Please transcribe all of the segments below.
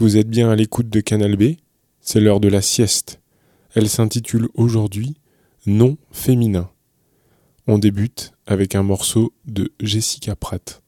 Vous êtes bien à l'écoute de Canal B, c'est l'heure de la sieste. Elle s'intitule aujourd'hui Non féminin. On débute avec un morceau de Jessica Pratt.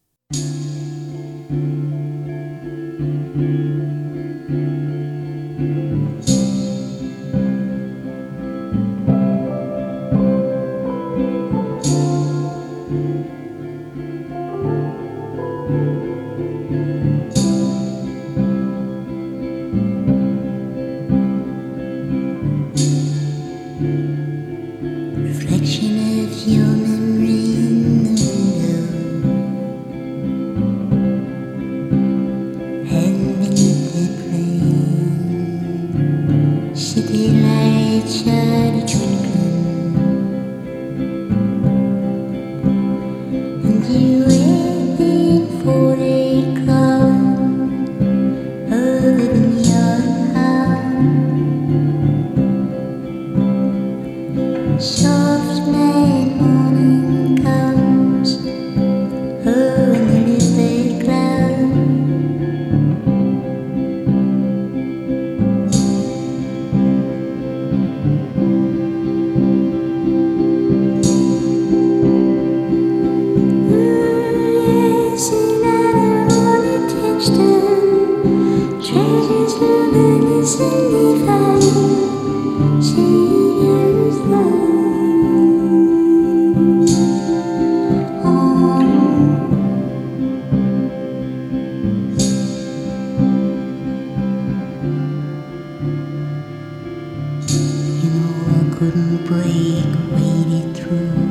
couldn't break, Waded through.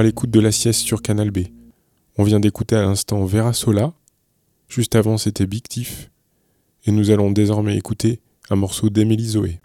À l'écoute de la sieste sur Canal B. On vient d'écouter à l'instant Vera Sola. Juste avant, c'était Big. Et nous allons désormais écouter un morceau d'Emily Zoé.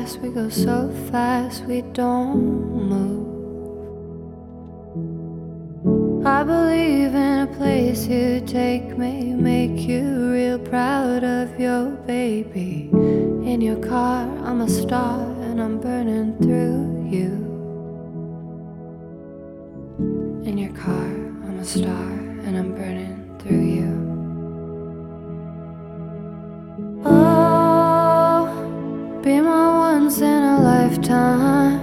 Fast, we go so fast, we don't move. I believe in a place you take me, make you real proud of your baby. In your car, I'm a star and I'm burning through you. In your car, I'm a star and I'm burning through you. Lifetime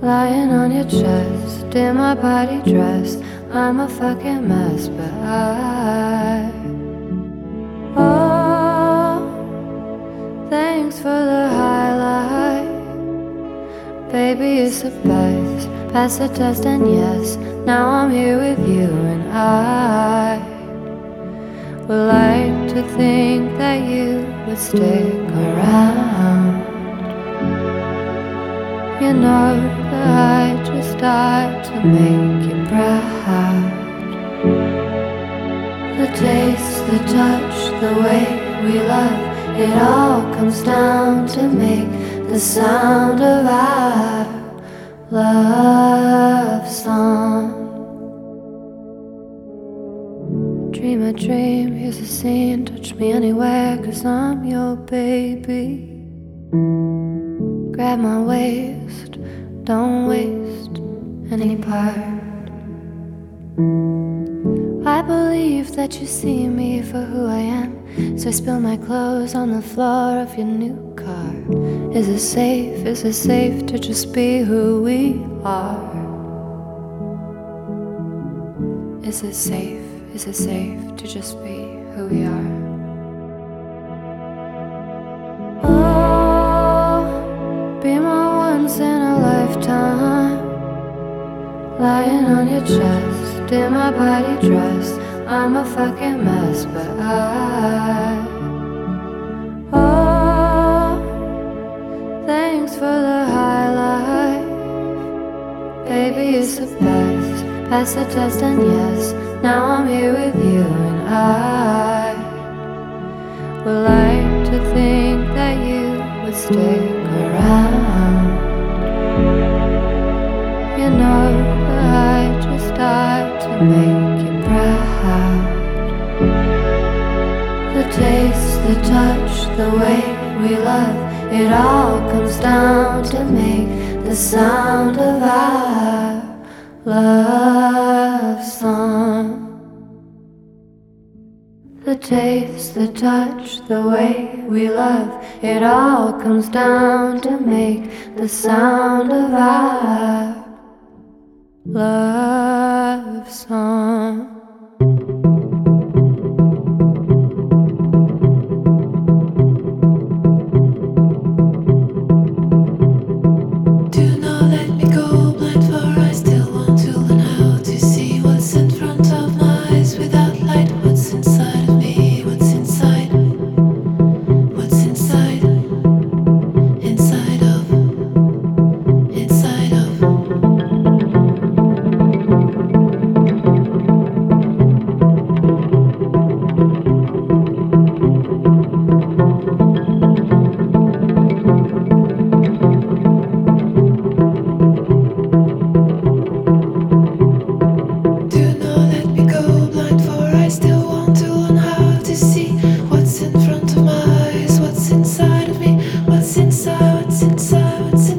Lying on your chest in my body dress. I'm a fucking mess, but I. Oh, thanks for the highlight. Baby, it's the best. Pass the test, and yes, now I'm here with you, and I would like to think that you would stick around. You know that I just died to make you proud. The taste, the touch, the way we love, it all comes down to make the sound of our love song. Dream a dream, here's a scene, touch me anywhere, cause I'm your baby. Grab my waist, don't waste any part. I believe that you see me for who I am, so I spill my clothes on the floor of your new car. Is it safe? Is it safe to just be who we are? Is it safe? Is it safe to just be who we are? Lying on your chest in my body dress. I'm a fucking mess, but I. Oh, thanks for the highlight. Baby, it's the best. Pass the test, and yes, now I'm here with you, and I would like to think that you would stick around. Make you proud. The taste, the touch, the way we love, it all comes down to make the sound of our love song. The taste, the touch, the way we love, it all comes down to make the sound of our love song. what's inside, inside.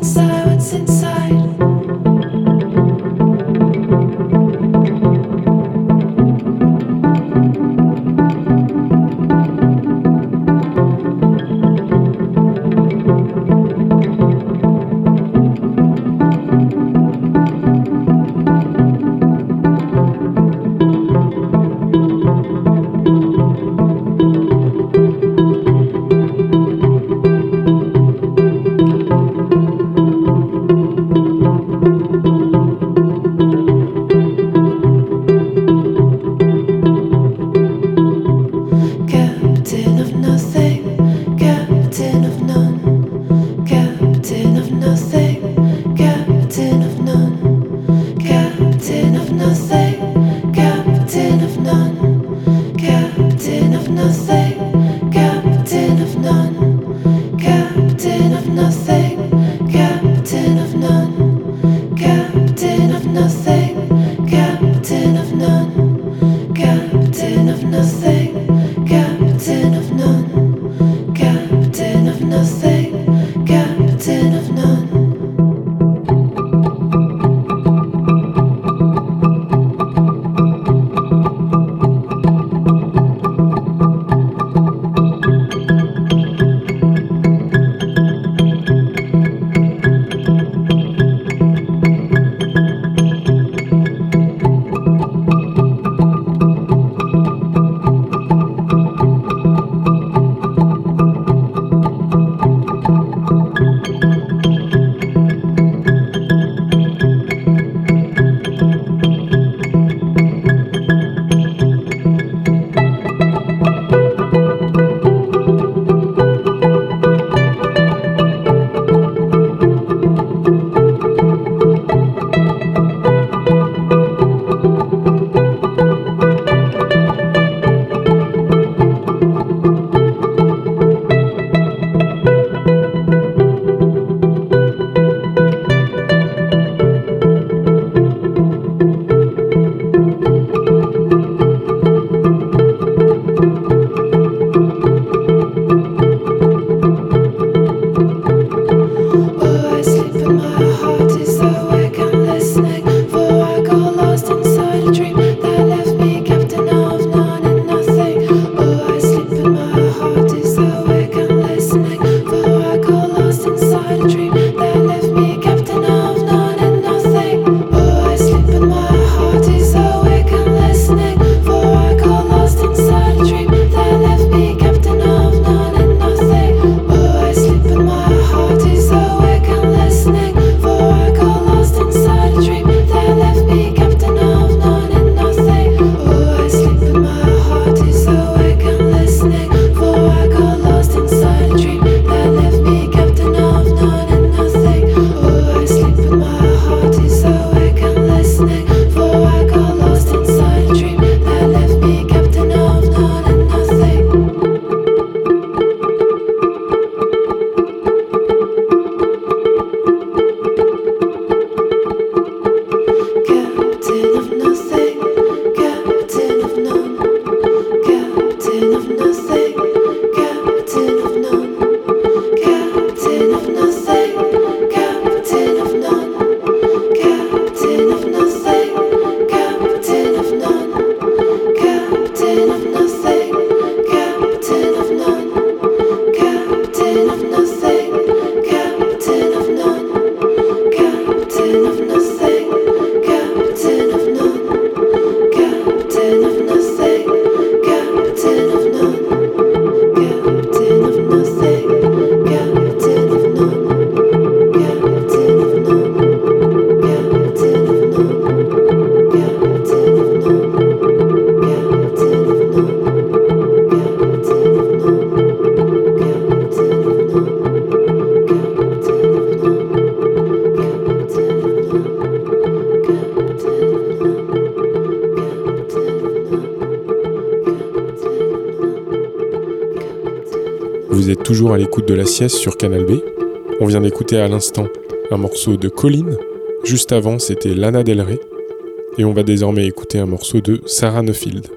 À l'écoute de la sieste sur Canal B. On vient d'écouter à l'instant un morceau de Colline. Juste avant, c'était Lana Del Rey. Et on va désormais écouter un morceau de Sarah Neufeld.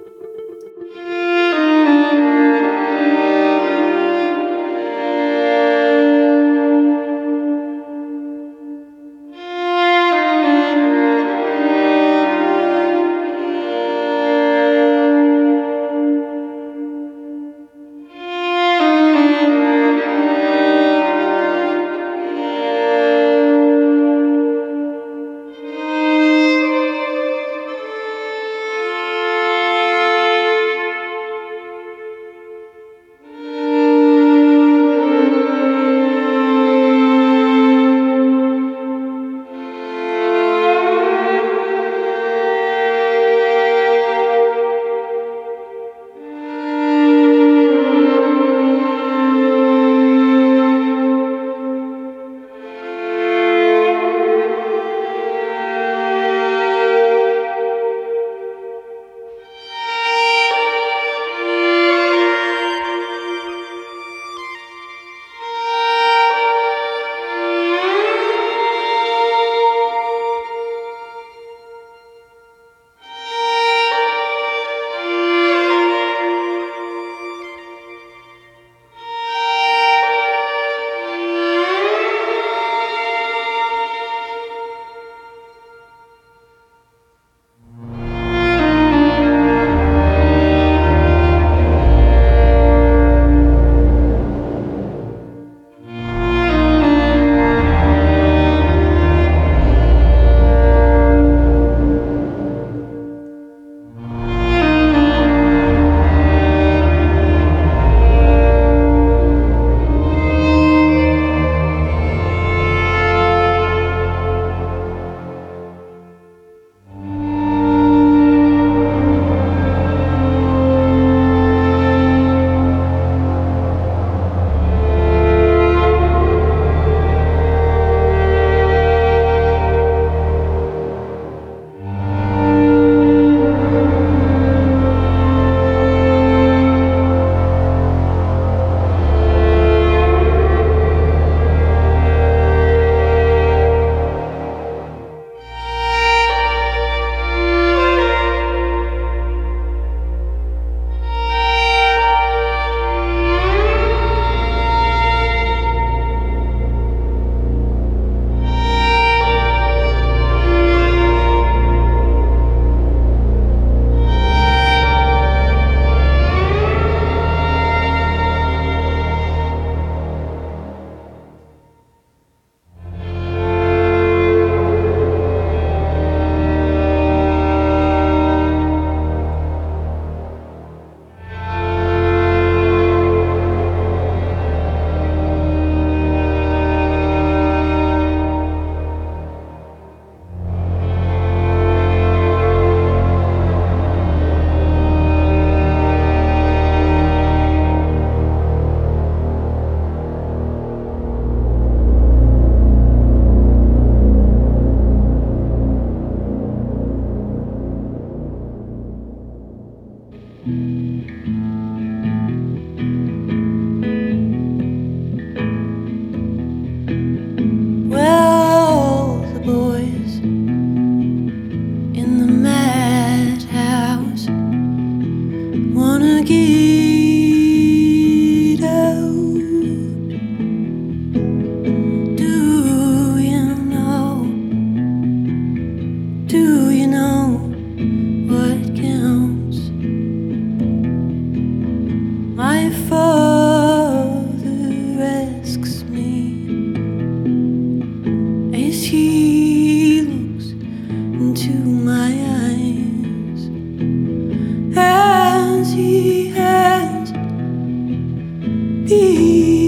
Before.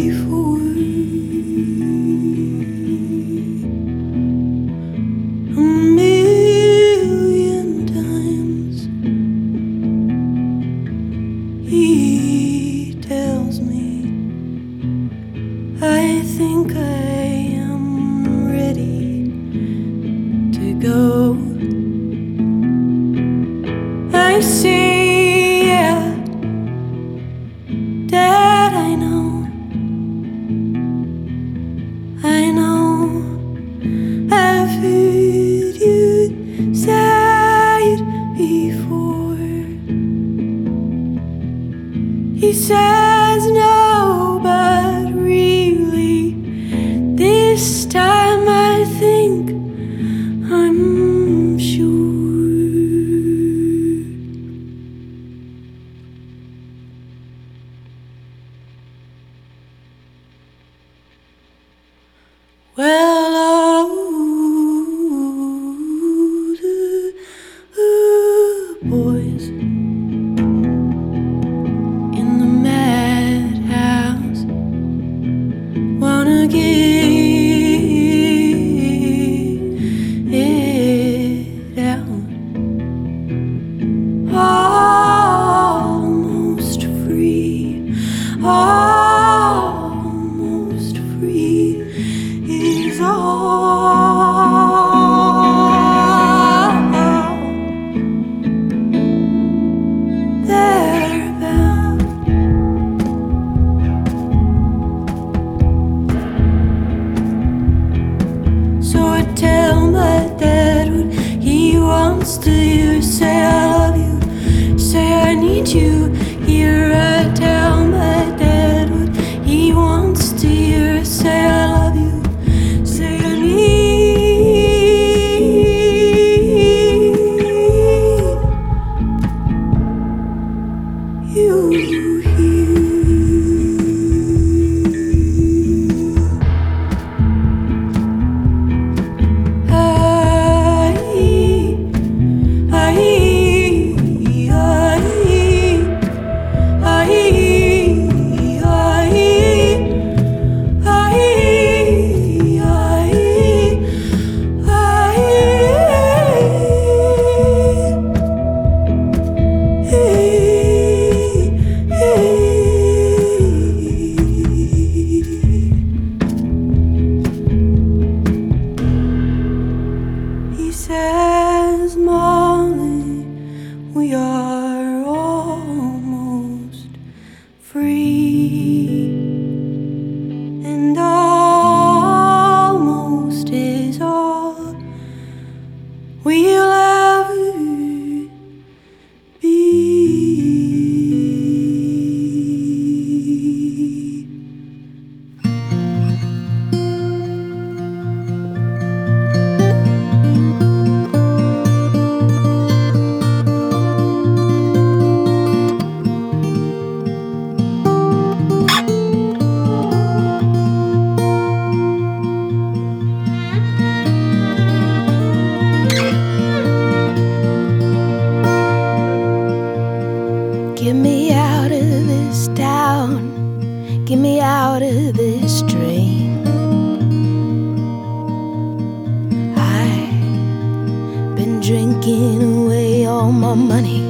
like that when he wants to you say I love you, say I need you. Get me out of this town. Get me out of this dream. I've been drinking away all my money.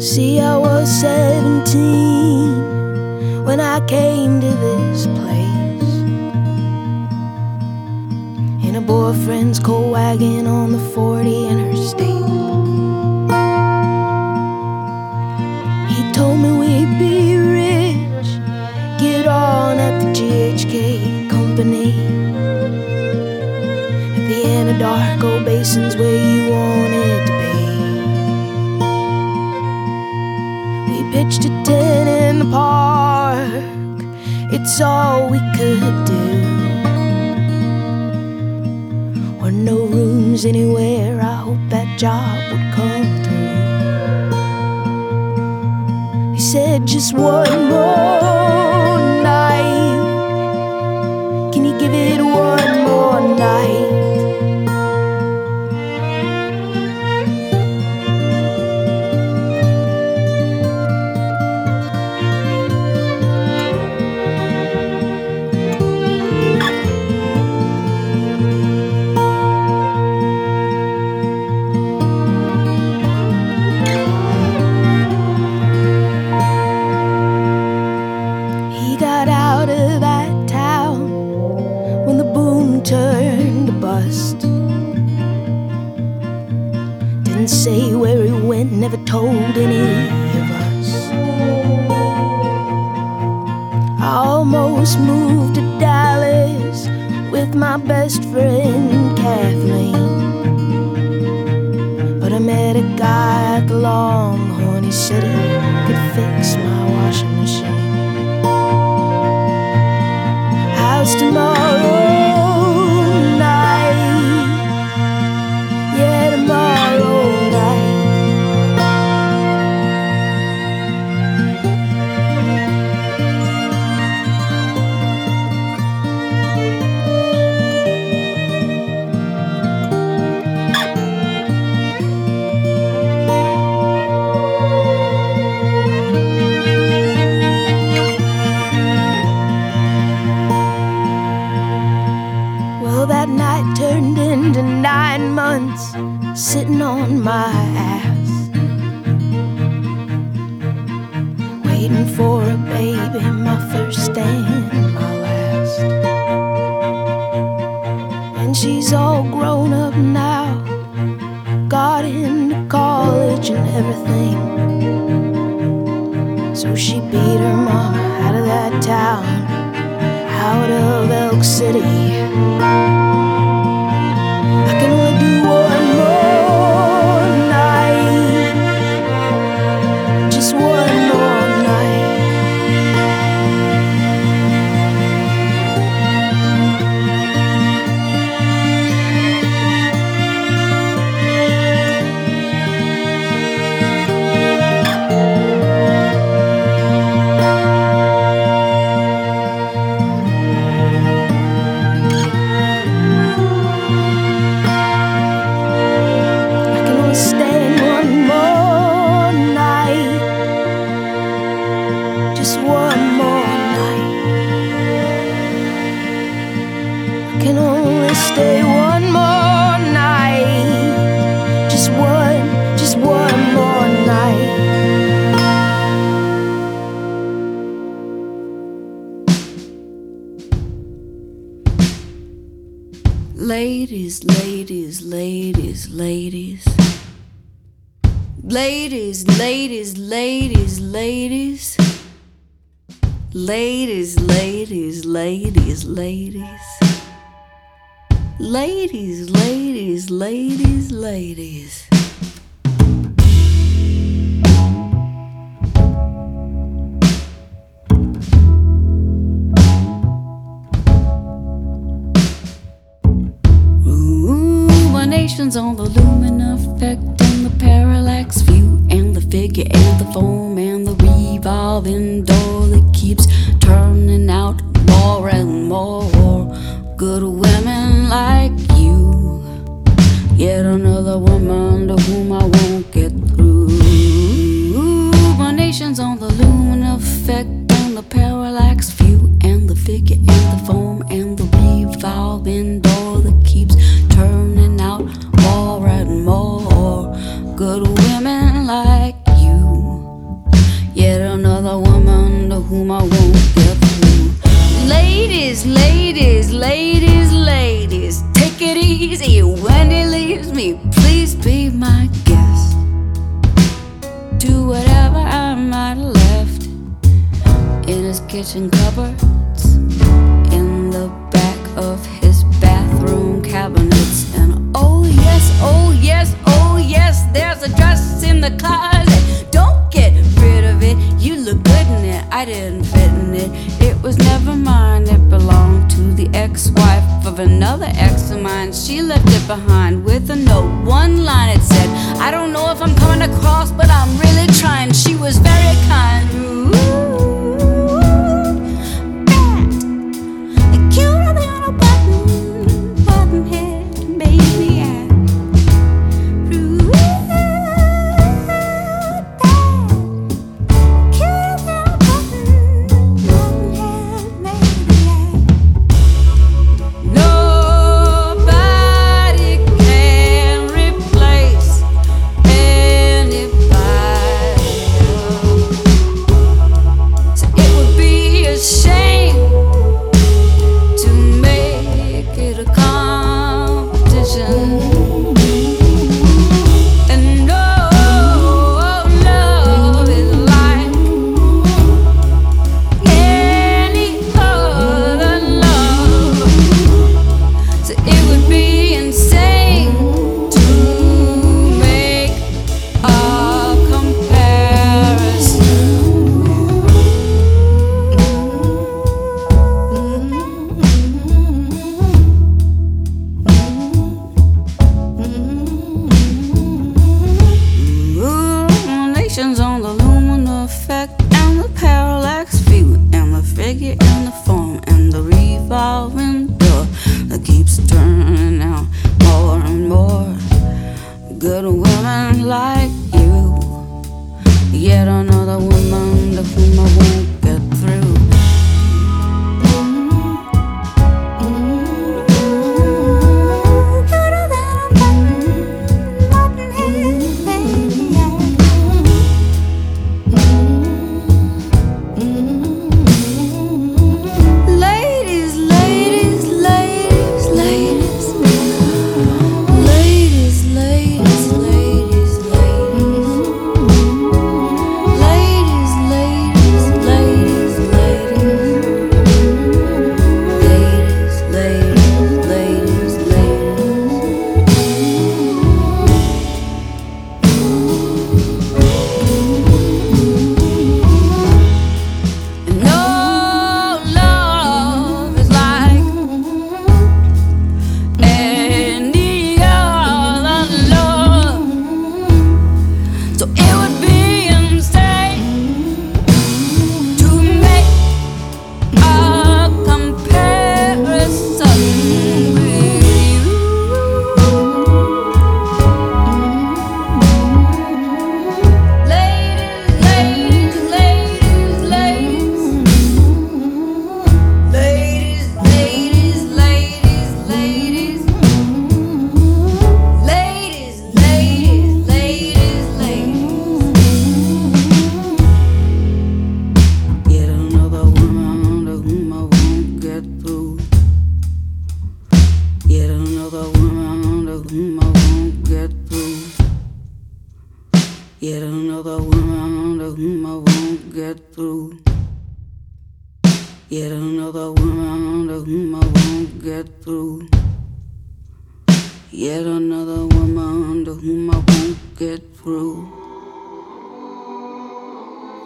See, I was 17 when I came to this place. In a boyfriend's coal wagon on the 40 interstate. Told me we'd be rich, get on at the GHK company. At the Anadarko Basin's where you wanted to be. We pitched a tent in the park, it's all we could do. Or no rooms anywhere, I hope that job would said just one more night. Can you give it one more night? Told any of us. I almost moved to Dallas with my best friend Kathleen. But I met a guy at the Longhorn, he said he could fix my washing machine. How's tomorrow my ass. Waiting for a baby, my first and my last. And she's all grown up now, got into college and everything. So she beat her mama out of that town, out of Elk City. kitchen cupboards, in the back of his bathroom cabinets. And oh, yes, oh, yes, oh, yes, there's a dress in the closet. Don't get rid of it. You look good in it. I didn't fit in it. It was never mine. It belonged to the ex wife of another ex of mine. She left it behind. Yet another woman whom I won't get through. Yet another woman whom I won't get through.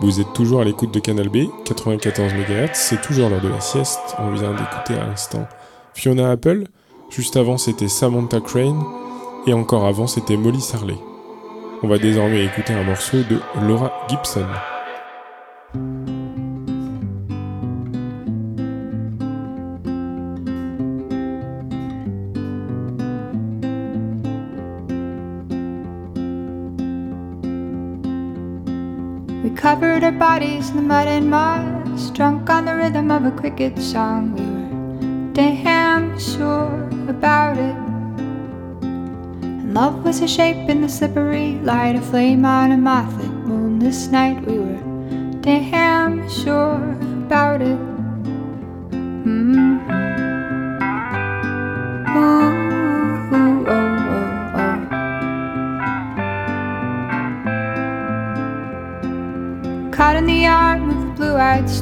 Vous êtes toujours à l'écoute de Canal B, 94 MHz, c'est toujours l'heure de la sieste. On vient d'écouter à l'instant Fiona Apple, juste avant c'était Samantha Crane, et encore avant c'était Molly Sarley. On va désormais écouter un morceau de Laura Gibson. In the mud and moss, drunk on the rhythm of a cricket song. We were damn sure about it. And love was a shape in the slippery light, a flame on a mothlit moonless night. We were damn sure about it.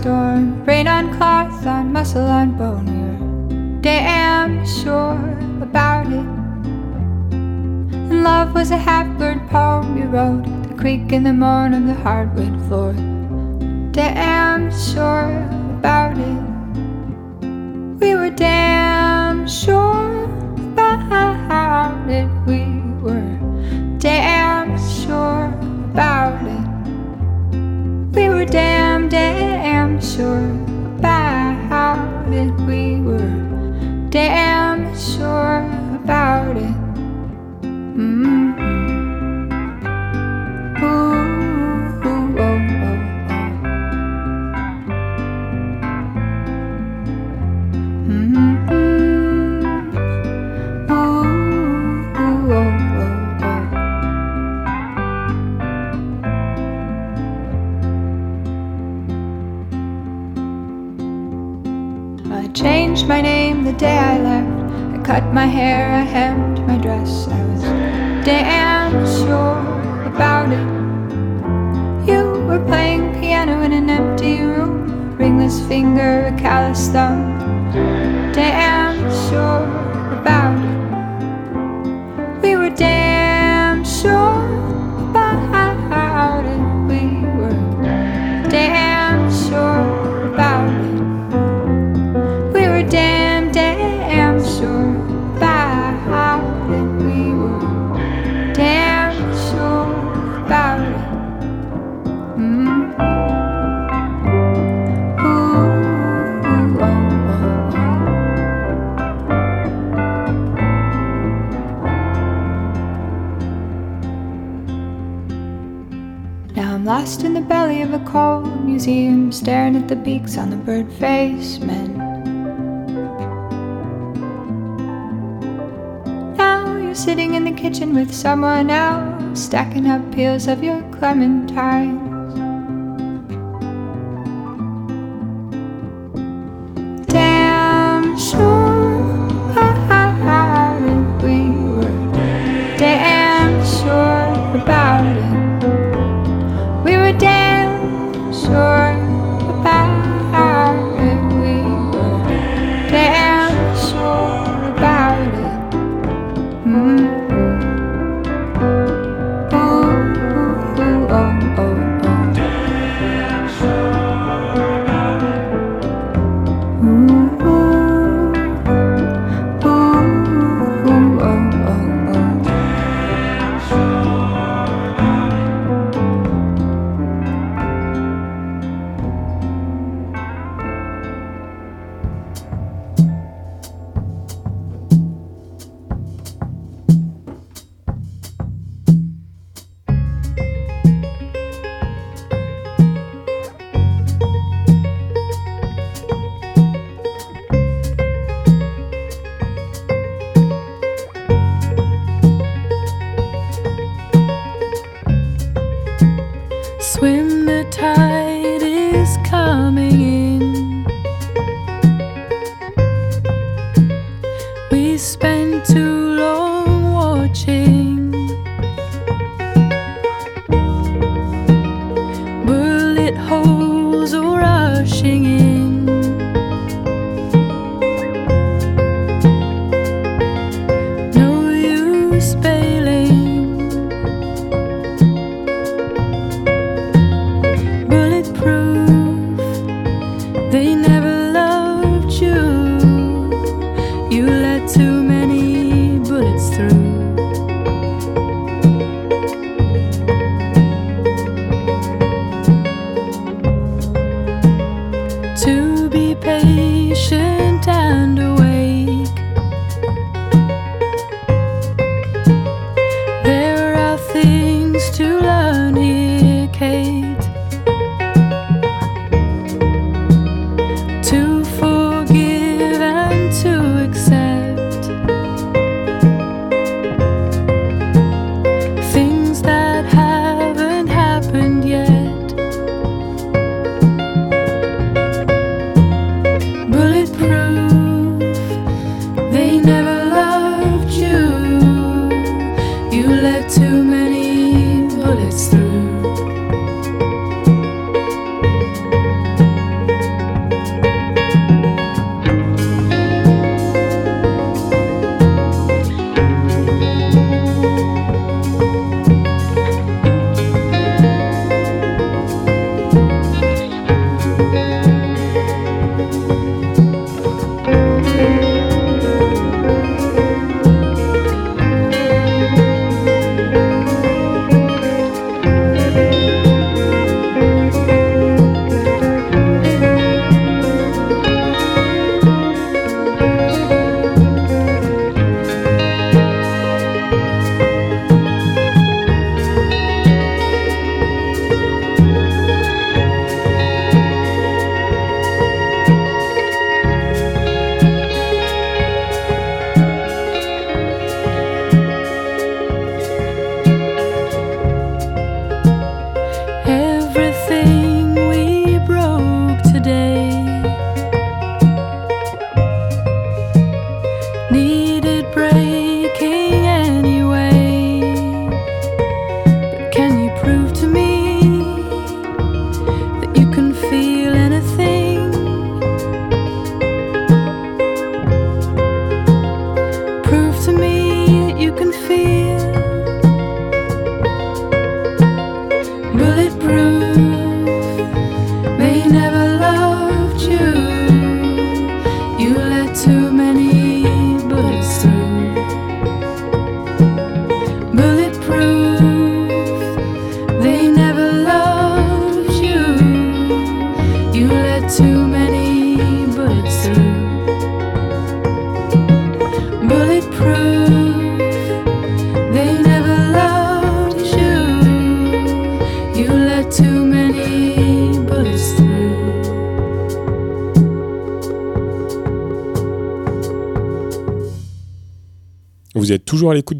Storm. Rain on cloth, on muscle, on bone. Were damn sure about it. And love was a half blurred poem you wrote. The creak in the moan of the hardwood floor. Damn sure about it. We were damn sure someone else, stacking up peels of your clementines.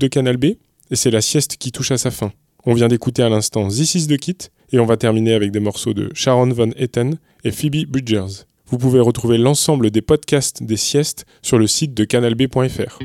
De Canal B et c'est la sieste qui touche à sa fin. On vient d'écouter à l'instant This is the Kit et on va terminer avec des morceaux de Sharon Van Etten et Phoebe Bridgers. Vous pouvez retrouver l'ensemble des podcasts des siestes sur le site de canalb.fr.